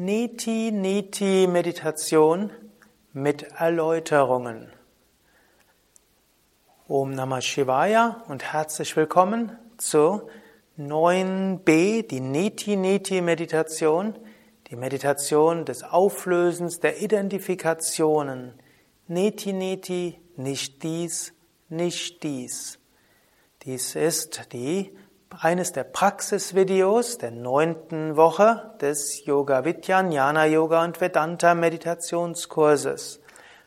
Neti Neti Meditation mit Erläuterungen. Om Namah Shivaya und herzlich willkommen zu 9b, die Neti Neti Meditation, die Meditation des Auflösens der Identifikationen. Neti Neti, nicht dies, nicht dies. Dies ist die eines der Praxisvideos der neunten Woche des Yoga Vidya, Jnana Yoga und Vedanta Meditationskurses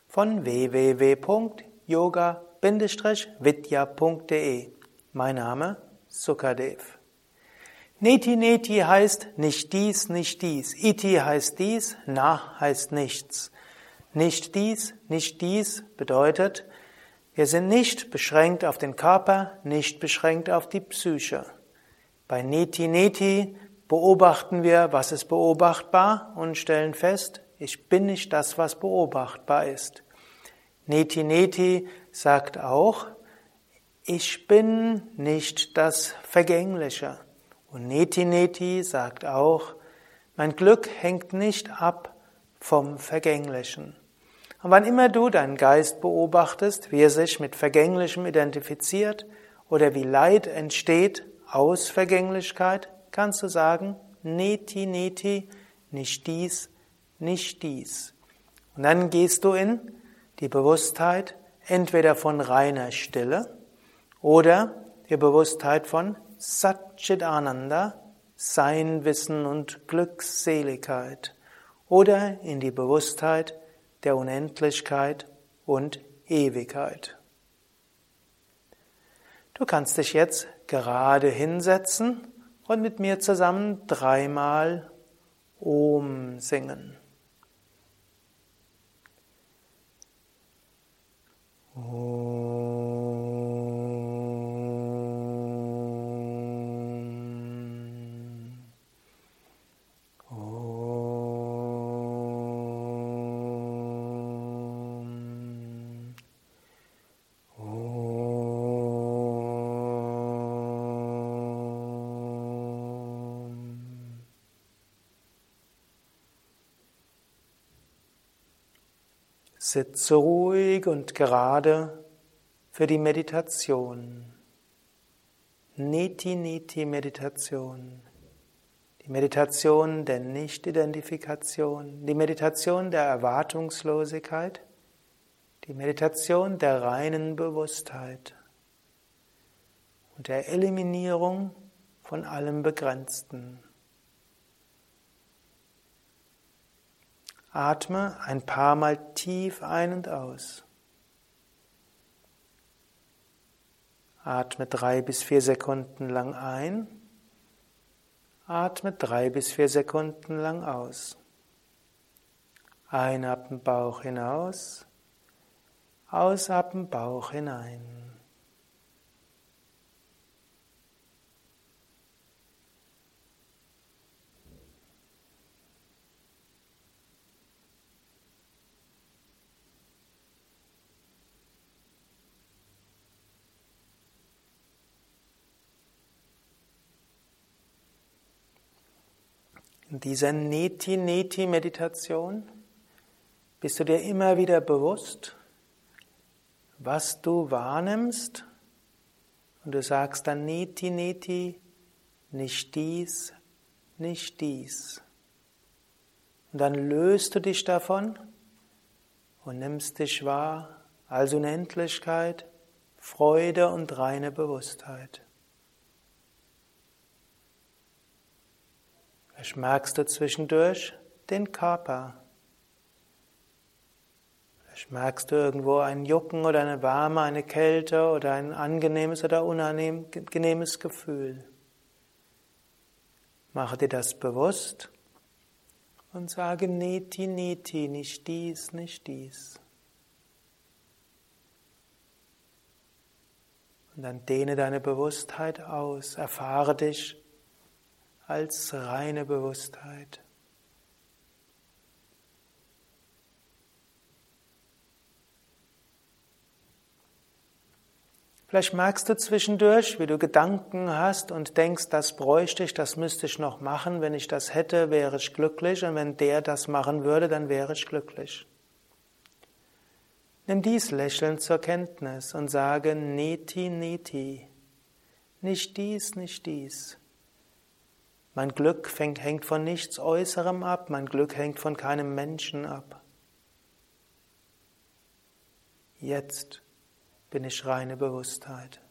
von www.yoga-vidya.de. Mein Name Sukadev. Neti Neti heißt nicht dies, nicht dies. Iti heißt dies, na heißt nichts. Nicht dies, nicht dies bedeutet, wir sind nicht beschränkt auf den Körper, nicht beschränkt auf die Psyche. Bei Neti Neti beobachten wir, was ist beobachtbar und stellen fest, ich bin nicht das, was beobachtbar ist. Neti Neti sagt auch, ich bin nicht das Vergängliche. Und Neti Neti sagt auch, mein Glück hängt nicht ab vom Vergänglichen. Und wann immer du deinen Geist beobachtest, wie er sich mit Vergänglichem identifiziert oder wie Leid entsteht aus Vergänglichkeit, kannst du sagen, neti, neti, nicht dies, nicht dies. Und dann gehst du in die Bewusstheit entweder von reiner Stille oder die Bewusstheit von Satchitananda, Sein, Wissen und Glückseligkeit oder in die Bewusstheit der Unendlichkeit und Ewigkeit. Du kannst dich jetzt gerade hinsetzen und mit mir zusammen dreimal Om singen. Om. Sitze ruhig und gerade für die Meditation. Neti-Neti-Meditation. Die Meditation der Nicht-Identifikation, die Meditation der Erwartungslosigkeit, die Meditation der reinen Bewusstheit und der Eliminierung von allem Begrenzten. Atme ein paar Mal tief ein und aus. Atme drei bis vier Sekunden lang ein. Atme drei bis vier Sekunden lang aus. Einatmen Bauch hinaus. Ausatmen Bauch hinein. In dieser Neti-Neti-Meditation bist du dir immer wieder bewusst, was du wahrnimmst und du sagst dann Neti-Neti, nicht dies, nicht dies. Und dann löst du dich davon und nimmst dich wahr als Unendlichkeit, Freude und reine Bewusstheit. Vielleicht merkst du zwischendurch den Körper. Vielleicht merkst du irgendwo ein Jucken oder eine Wärme, eine Kälte oder ein angenehmes oder unangenehmes Gefühl. Mache dir das bewusst und sage Neti, Neti, nicht dies, nicht dies. Und dann dehne deine Bewusstheit aus, erfahre dich als reine Bewusstheit. Vielleicht merkst du zwischendurch, wie du Gedanken hast und denkst, das bräuchte ich, das müsste ich noch machen. Wenn ich das hätte, wäre ich glücklich. Und wenn der das machen würde, dann wäre ich glücklich. Nimm dies lächelnd zur Kenntnis und sage Neti, Neti. Nicht dies, nicht dies. Mein Glück hängt von nichts Äußerem ab, mein Glück hängt von keinem Menschen ab. Jetzt bin ich reine Bewusstheit.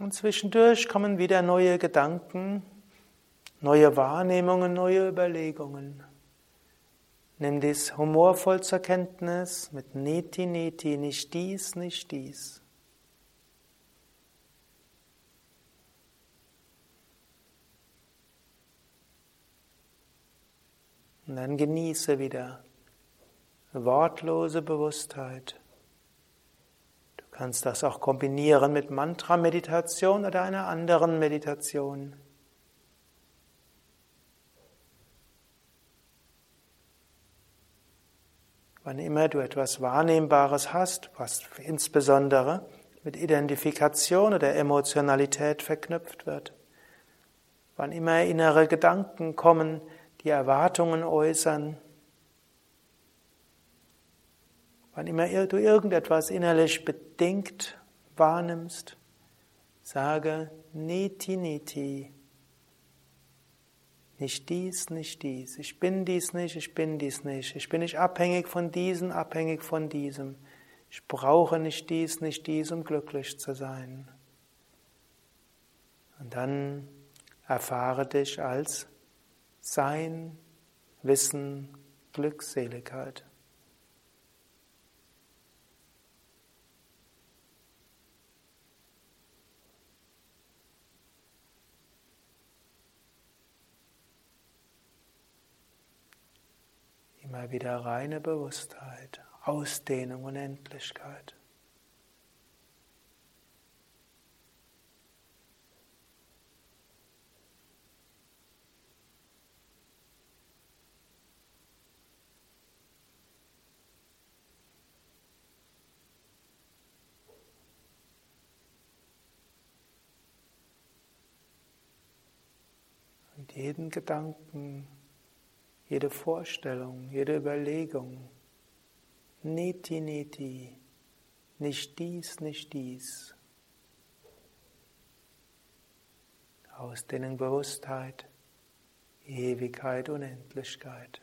Und zwischendurch kommen wieder neue Gedanken, neue Wahrnehmungen, neue Überlegungen. Nimm dies humorvoll zur Kenntnis mit Neti Neti, nicht dies, nicht dies. Und dann genieße wieder wortlose Bewusstheit. Du kannst das auch kombinieren mit Mantra-Meditation oder einer anderen Meditation. Wann immer du etwas Wahrnehmbares hast, was insbesondere mit Identifikation oder Emotionalität verknüpft wird, wann immer innere Gedanken kommen, die Erwartungen äußern, wann immer du irgendetwas innerlich bedingt wahrnimmst, sage Niti Niti. Nicht dies, nicht dies. Ich bin dies nicht, ich bin dies nicht. Ich bin nicht abhängig von diesem, abhängig von diesem. Ich brauche nicht dies, nicht dies, um glücklich zu sein. Und dann erfahre dich als Sein, Wissen, Glückseligkeit. Immer wieder reine Bewusstheit, Ausdehnung und Endlichkeit. Und jeden Gedanken jede Vorstellung, jede Überlegung. Neti, neti, nicht dies, nicht dies. Ausdehnung Bewusstheit, Ewigkeit, Unendlichkeit,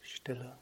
Stille.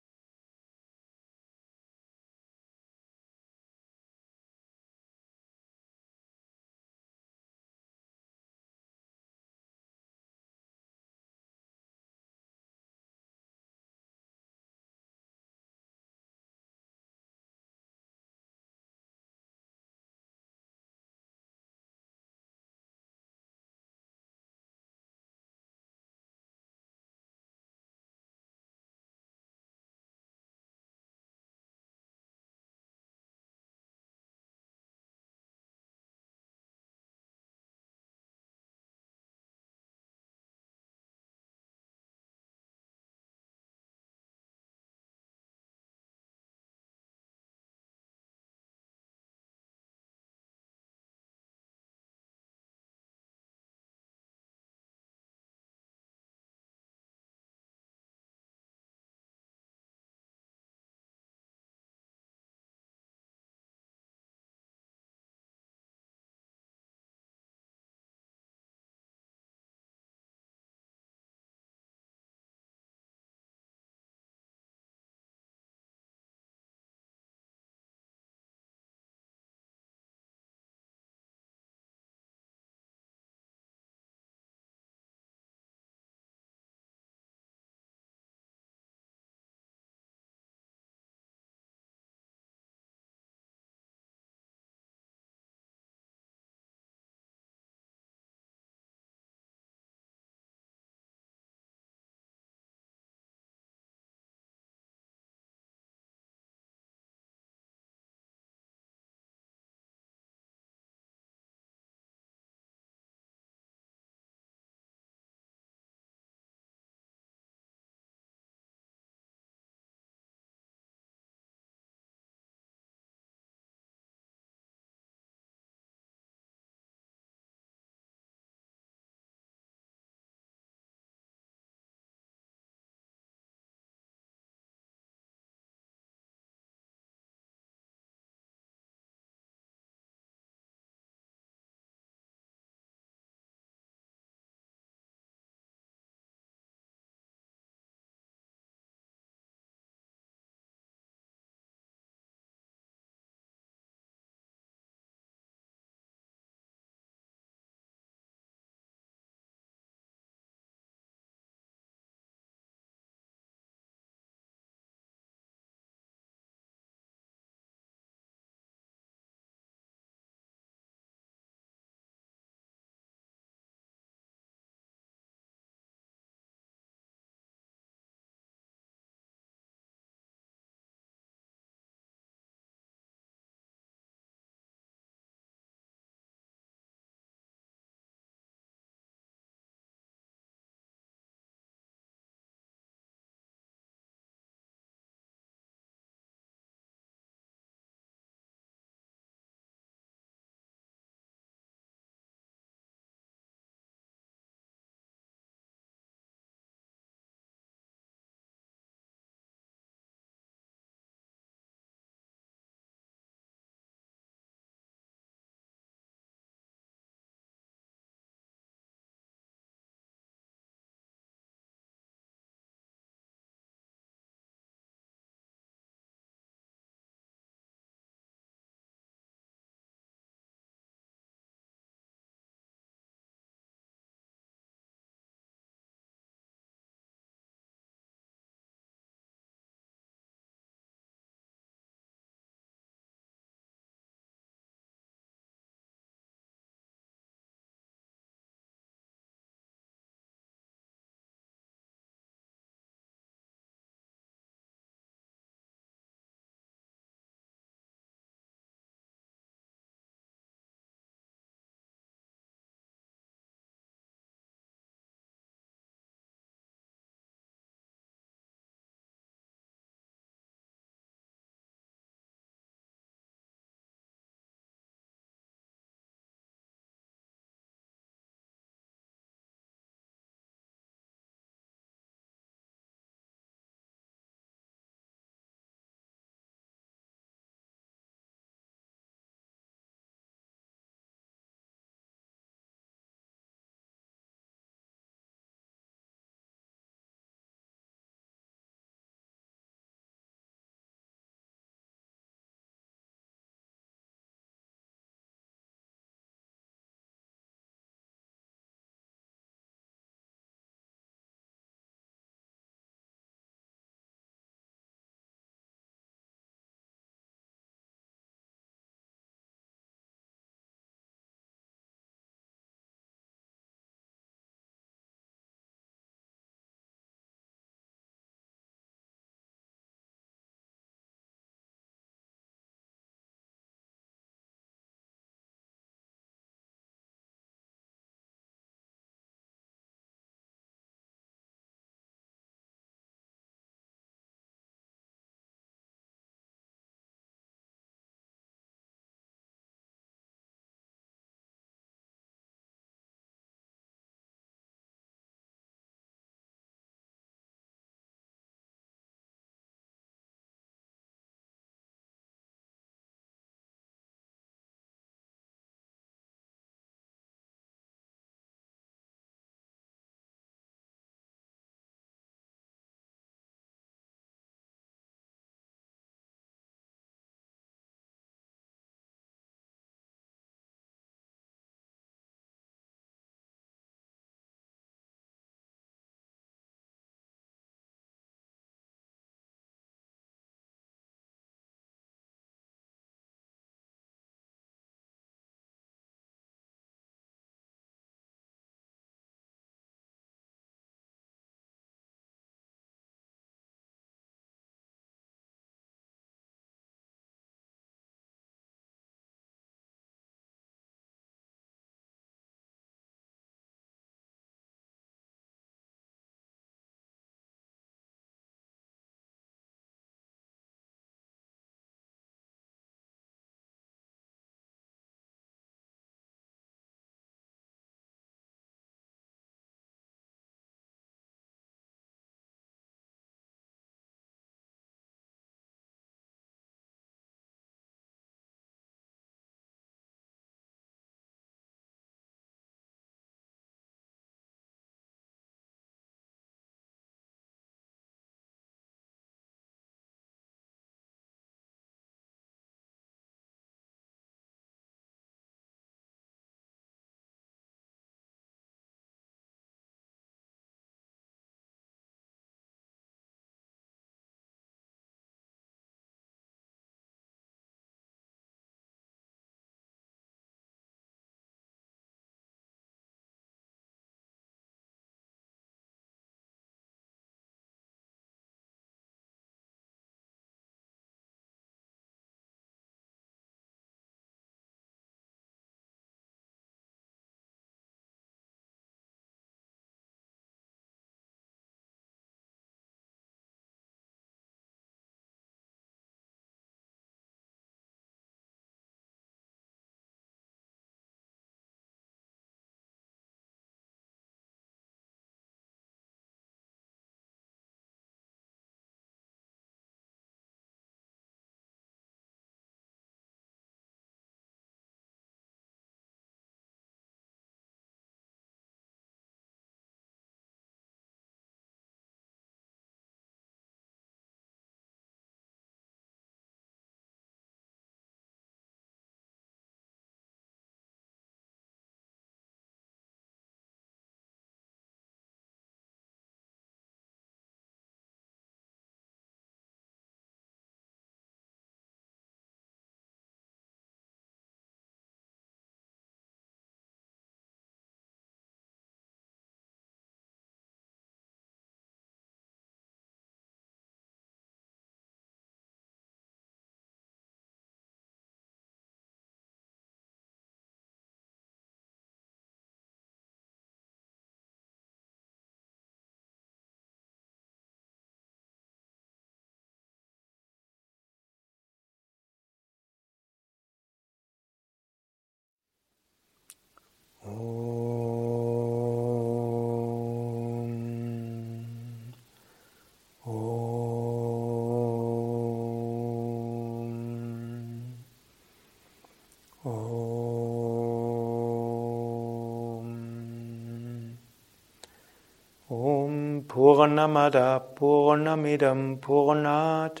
Purnamada Purnamidam Purnat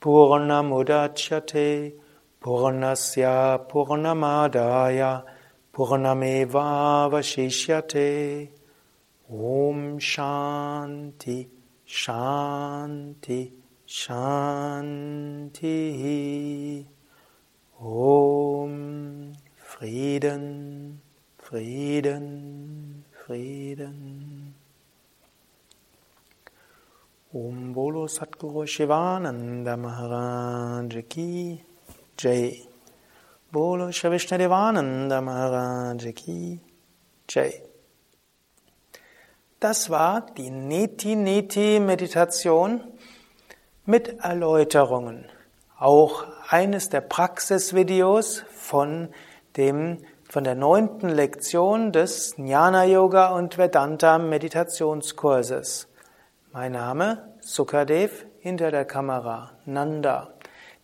Purnamudachyate Purnasya Purnamadaya Purnameva Vashishyate Om Shanti Shanti Shanti. Om Frieden Frieden Frieden Om Bolo Satguru Shivananda Maharaj Ki Jai Bolo Shavishnadevananda Maharaj Ki Jai Das war die Neti-Neti-Meditation mit Erläuterungen. Auch eines der Praxisvideos von dem von der neunten Lektion des Jnana Yoga und Vedanta Meditationskurses. Mein Name Sukadev hinter der Kamera Nanda.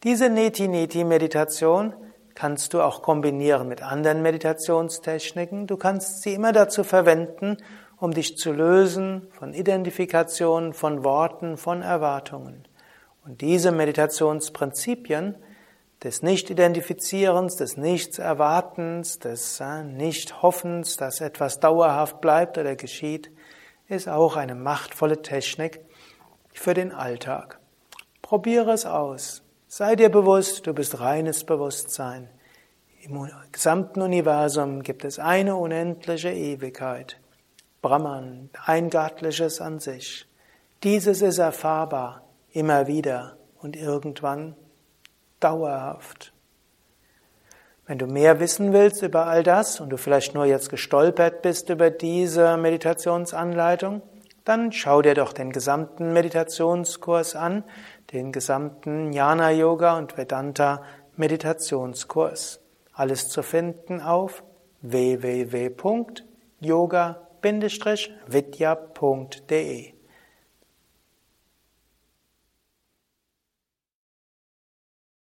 Diese Neti Neti Meditation kannst du auch kombinieren mit anderen Meditationstechniken. Du kannst sie immer dazu verwenden, um dich zu lösen von Identifikationen, von Worten, von Erwartungen. Und diese Meditationsprinzipien des Nicht-Identifizierens, des Nichts-Erwartens, des äh, Nicht-Hoffens, dass etwas dauerhaft bleibt oder geschieht, ist auch eine machtvolle Technik für den Alltag. Probiere es aus. Sei dir bewusst, du bist reines Bewusstsein. Im gesamten Universum gibt es eine unendliche Ewigkeit. Brahman, ein Göttliches an sich. Dieses ist erfahrbar, immer wieder und irgendwann dauerhaft. Wenn du mehr wissen willst über all das und du vielleicht nur jetzt gestolpert bist über diese Meditationsanleitung, dann schau dir doch den gesamten Meditationskurs an, den gesamten Jnana Yoga und Vedanta Meditationskurs. Alles zu finden auf www.yoga-vidya.de